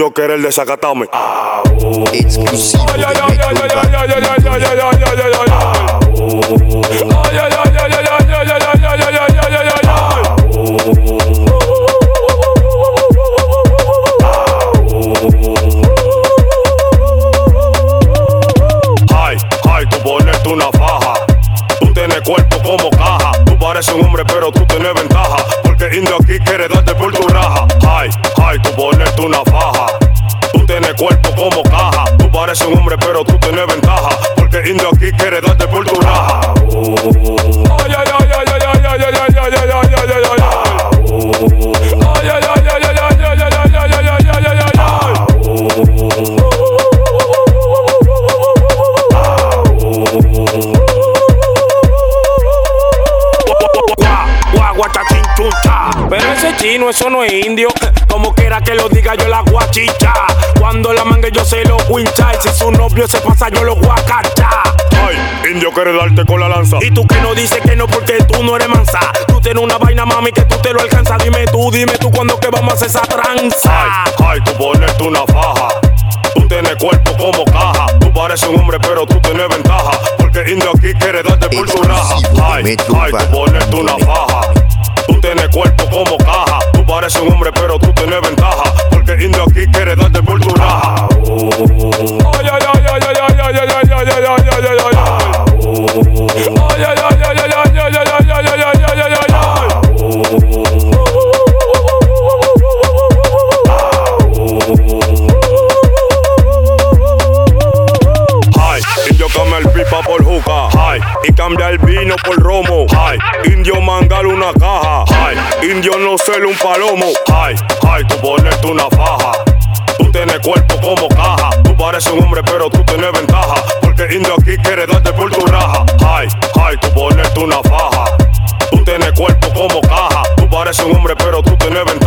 yo querer desacatame. Exclusivo Ay, ay, ay, ay, ay, ay, ay, ay, ay, ay, ay, ay, ay, pareces un hombre, pero tú tienes ventaja. Porque indio aquí quiere darte por tu raja. Ay, ay, tú ponerte una faja. Pareces un hombre, pero tú tienes ventaja. Porque indio aquí quiere darte por tu raja. Ay, ay, ay, ay, ay, ay, ay, ay, ay, ay, ay, ay, ay, ay, ay, ay. Ay, pero ese chino, eso no es indio. Eh, como quiera que lo diga, yo la guachicha. Cuando la mangue, yo se lo wincha. Y si su novio se pasa, yo lo guacacha. Ay, indio quiere darte con la lanza. Y tú que no dices que no, porque tú no eres mansa. Tú tienes una vaina, mami, que tú te lo alcanzas. Dime tú, dime tú, cuando que vamos a hacer esa tranza. Ay, ay, tú ponerte una faja. Tú tienes cuerpo como caja. Tú pareces un hombre, pero tú tienes ventaja. Porque indio aquí quiere darte por su raja. Ay, ay, tú ponerte una faja. Pareces un hombre, pero tú tienes ventaja. Porque indio aquí quiere darte por tu raja. Y cambia el vino por romo. Ay, indio mangal una caja. Ay, indio no ser un palomo. Ay, ay, tú ponerte una faja. Tú tienes cuerpo como caja. Tú pareces un hombre, pero tú tienes ventaja. Porque indio aquí quiere darte por tu raja. Ay, ay, tú ponerte una faja. Tú tienes cuerpo como caja. Tú pareces un hombre, pero tú tienes ventaja.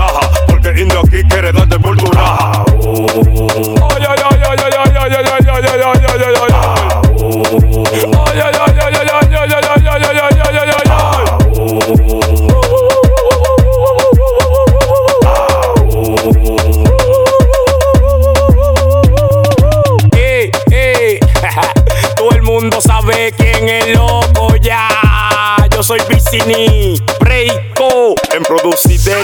Sabe quién es loco ya. Yo soy Vicini, Breiko, En producidera.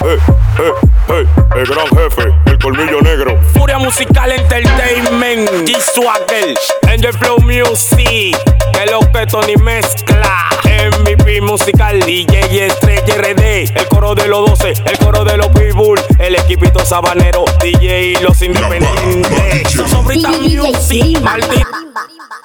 Hey, hey, hey, el gran jefe, el colmillo negro. Furia Musical Entertainment, G-Swagger, Angel Flow Music, el objeto ni mezcla. MVP musical, DJ Estrella RD, el coro de los 12, el coro de los Pitbull, el equipito sabanero, DJ y los independientes. see my dick.